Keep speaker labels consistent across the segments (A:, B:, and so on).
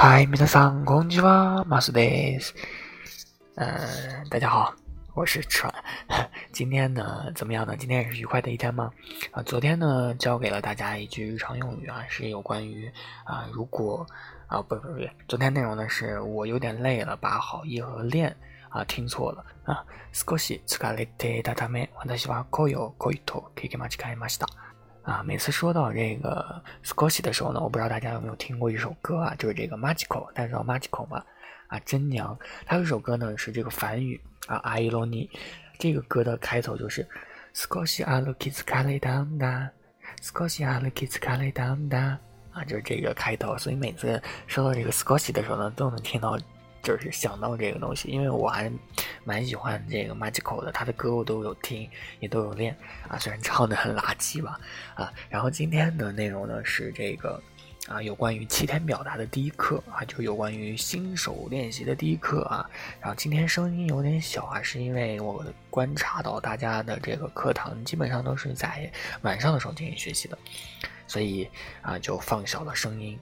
A: 嗨，皆さんこんにちは、マスです。嗯，大家好，我是川。今天呢，怎么样呢？今天也是愉快的一天吗？啊，昨天呢，教给了大家一句日常用语啊，是有关于啊，如果啊，不不不，昨天内容呢是我有点累了，把好意和练啊听错了啊。少し疲れてたため、私は恋を恋と聞き間違えました。 啊，每次说到这个 Squishy 的时候呢，我不知道大家有没有听过一首歌啊，就是这个 Magical，大家知道 Magical 吗？啊，真娘，他有首歌呢是这个梵语啊，I love you，这个歌的开头就是 Squishy a l kiss k a l i d a n d a s q u i s h y a l kiss k a l i d a n d a 啊，就是这个开头，所以每次说到这个 Squishy 的时候呢，都能听到。就是想到这个东西，因为我还蛮喜欢这个 Magical 的，他的歌我都有听，也都有练啊，虽然唱的很垃圾吧啊。然后今天的内容呢是这个啊，有关于七天表达的第一课啊，就有关于新手练习的第一课啊。然后今天声音有点小啊，是因为我观察到大家的这个课堂基本上都是在晚上的时候进行学习的，所以啊就放小了声音。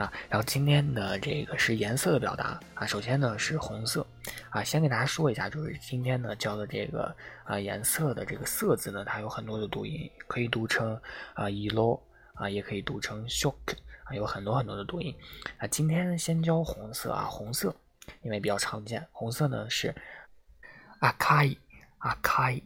A: 啊，然后今天的这个是颜色的表达啊，首先呢是红色，啊，先给大家说一下，就是今天呢教的这个啊颜色的这个色字呢，它有很多的读音，可以读成啊 yellow 啊，也可以读成 shock 啊，有很多很多的读音啊。今天先教红色啊，红色因为比较常见，红色呢是阿卡伊阿卡伊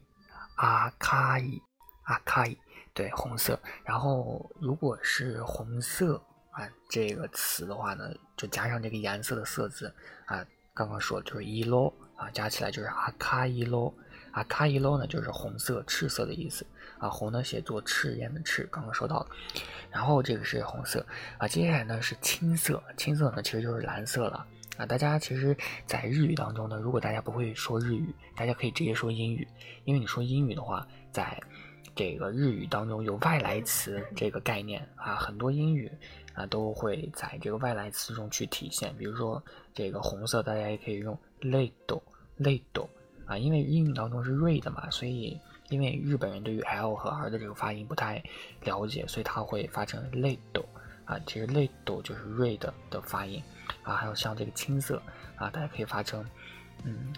A: 阿卡伊阿卡伊，对，红色。然后如果是红色。啊，这个词的话呢，就加上这个颜色的色字啊，刚刚说就是一 o 啊，加起来就是阿卡一 o 阿卡一 o 呢就是红色、赤色的意思啊，红呢写作赤焰的赤，刚刚说到。然后这个是红色啊，接下来呢是青色，青色呢其实就是蓝色了啊。大家其实，在日语当中呢，如果大家不会说日语，大家可以直接说英语，因为你说英语的话，在这个日语当中有外来词这个概念啊，很多英语。啊，都会在这个外来词中去体现。比如说，这个红色，大家也可以用 red，red 啊，因为英语当中是 red 嘛，所以因为日本人对于 l 和 r 的这个发音不太了解，所以他会发成 red 啊。其实 red 就是 red 的发音啊。还有像这个青色啊，大家可以发成嗯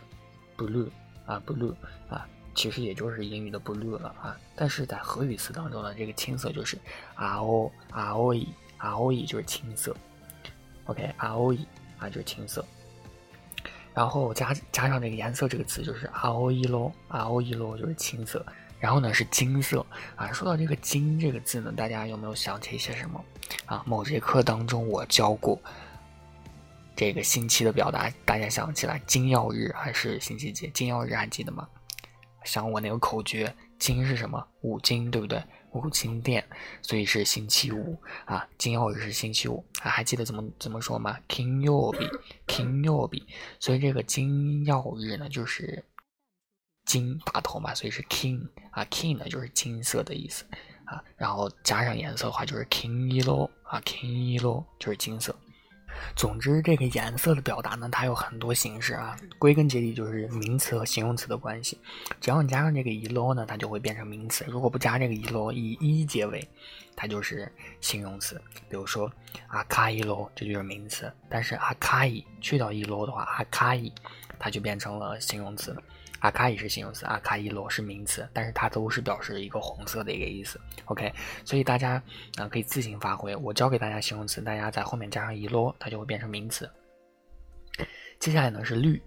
A: blue 啊，blue 啊，其实也就是英语的 blue 了啊。但是在和语词当中呢，这个青色就是 r o r o e。R O E 就是青色，OK，R O E 啊就是青色，然后加加上这个颜色这个词就是 R O E 咯，R O E 咯就是青色，然后呢是金色啊。说到这个金这个字呢，大家有没有想起一些什么啊？某节课当中我教过这个星期的表达，大家想起来金曜日还是星期几？金曜日还记得吗？想我那个口诀，金是什么？五金对不对？五金店，所以是星期五啊。金曜日是星期五啊，还记得怎么怎么说吗？King 曜日，King 曜日，所以这个金曜日呢，就是金打头嘛，所以是 King 啊，King 呢就是金色的意思啊，然后加上颜色的话就是 King yellow 啊，King yellow 就是金色。总之，这个颜色的表达呢，它有很多形式啊。归根结底就是名词和形容词的关系。只要你加上这个 yellow 呢，它就会变成名词；如果不加这个 yellow，以一结尾，它就是形容词。比如说阿卡伊 o 这就是名词。但是阿卡伊去掉 yellow 的话，阿卡伊它就变成了形容词。阿卡伊是形容词，阿卡伊罗是名词，但是它都是表示一个红色的一个意思。OK，所以大家啊可以自行发挥。我教给大家形容词，大家在后面加上伊罗，它就会变成名词。接下来呢是绿，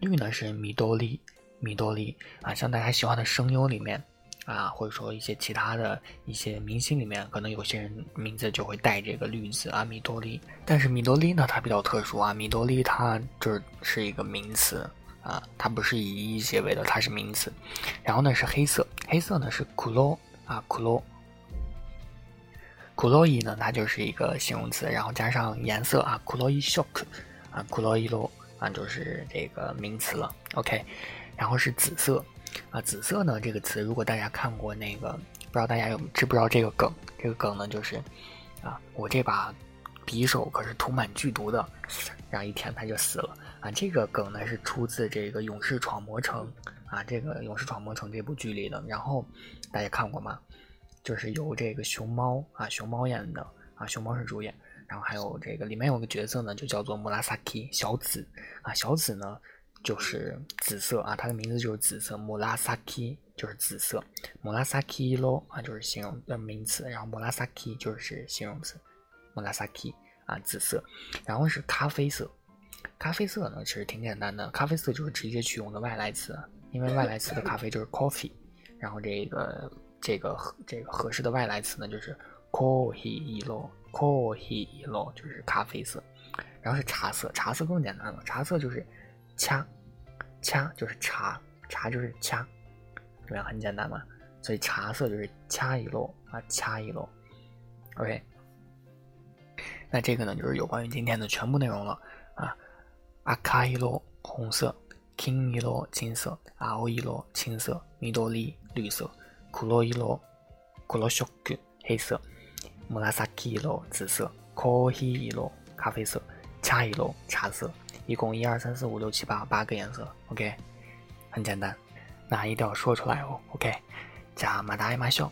A: 绿呢是米多利，米多利啊，像大家喜欢的声优里面啊，或者说一些其他的一些明星里面，可能有些人名字就会带这个绿字啊，米多利。但是米多利呢，它比较特殊啊，米多利它就是一个名词。啊，它不是以一结尾的，它是名词。然后呢是黑色，黑色呢是 k u l o 啊 k u l o k u l o i 呢它就是一个形容词，然后加上颜色啊 k u l o i shock 啊 k u l o i lo 啊就是这个名词了。OK，然后是紫色啊，紫色呢这个词，如果大家看过那个，不知道大家有知不知道这个梗？这个梗呢就是啊，我这把匕首可是涂满剧毒的，然后一天他就死了。啊，这个梗呢是出自这个《勇士闯魔城》啊，这个《勇士闯魔城》这部剧里的。然后大家看过吗？就是由这个熊猫啊，熊猫演的啊，熊猫是主演。然后还有这个里面有个角色呢，就叫做穆拉萨 k 小紫啊，小紫呢就是紫色啊，它的名字就是紫色，穆拉萨 k 就是紫色，穆拉萨 k 咯啊就是形容的名词，然后穆拉萨 k 就是形容词，穆拉萨 k 啊紫色，然后是咖啡色，咖啡色呢其实挺简单的，咖啡色就是直接取用的外来词，因为外来词的咖啡就是 coffee，然后这个这个这个合适的外来词呢就是 coffee 咯。coffee 咯，就是咖啡色，然后是茶色，茶色更简单了，茶色就是恰，恰就是茶，茶就是恰，怎么样？很简单嘛，所以茶色就是恰一咯啊，恰一咯，OK。那这个呢，就是有关于今天的全部内容了啊，阿卡一咯，红色，king 一咯，金色，阿欧一咯，青色，米多利，绿色，库洛一咯，库洛小克，黑色。木拉萨基色紫色，コーヒー色咖啡色，茶色茶色，一共一二三四五六七八八个颜色。OK，很简单，那一定要说出来哦。OK，じゃあまた会いましょう。